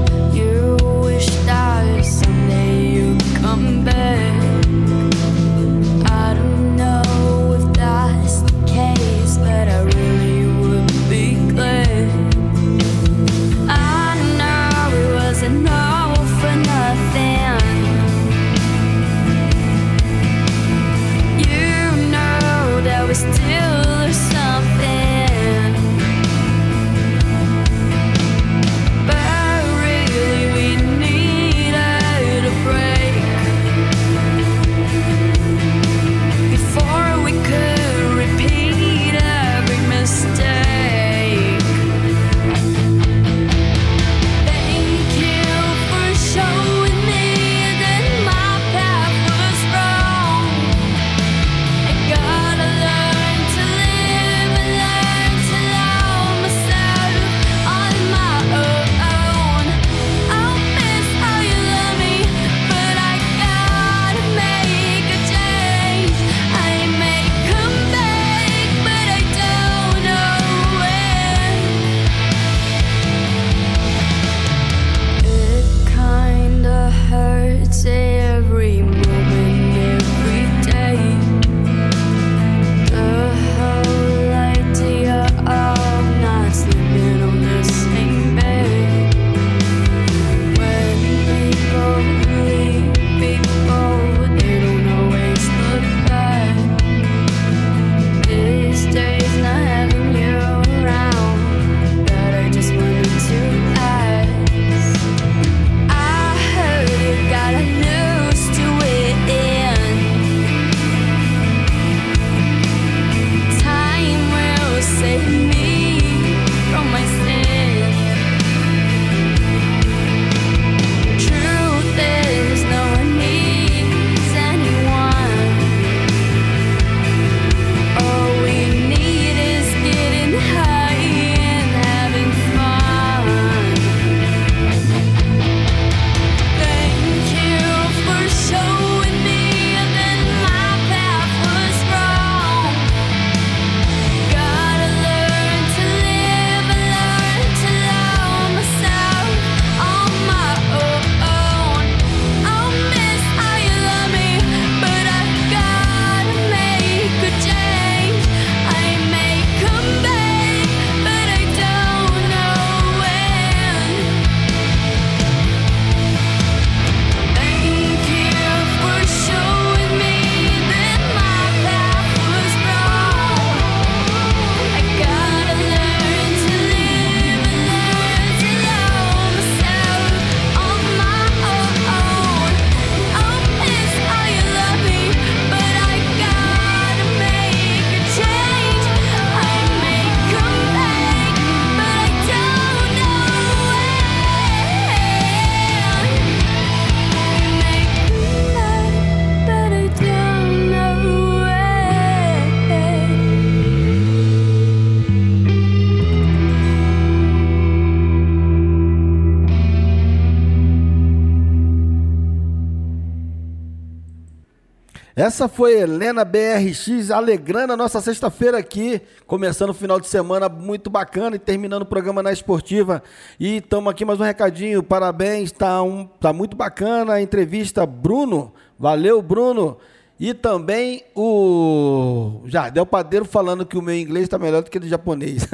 Essa foi Helena BRX alegrando a nossa sexta-feira aqui, começando o final de semana muito bacana e terminando o programa na Esportiva. E estamos aqui mais um recadinho, parabéns, tá, um, tá muito bacana a entrevista, Bruno. Valeu, Bruno. E também o Jardel Padeiro falando que o meu inglês está melhor do que o do japonês.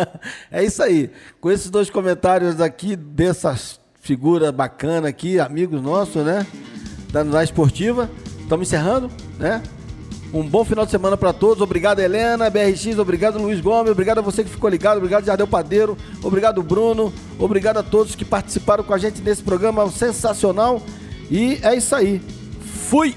é isso aí. Com esses dois comentários aqui dessas figuras bacanas aqui, amigos nossos, né? Da, da esportiva. Estamos encerrando, né? Um bom final de semana para todos. Obrigado, Helena, BRX. Obrigado, Luiz Gomes. Obrigado a você que ficou ligado. Obrigado, Jardel Padeiro. Obrigado, Bruno. Obrigado a todos que participaram com a gente nesse programa sensacional. E é isso aí. Fui!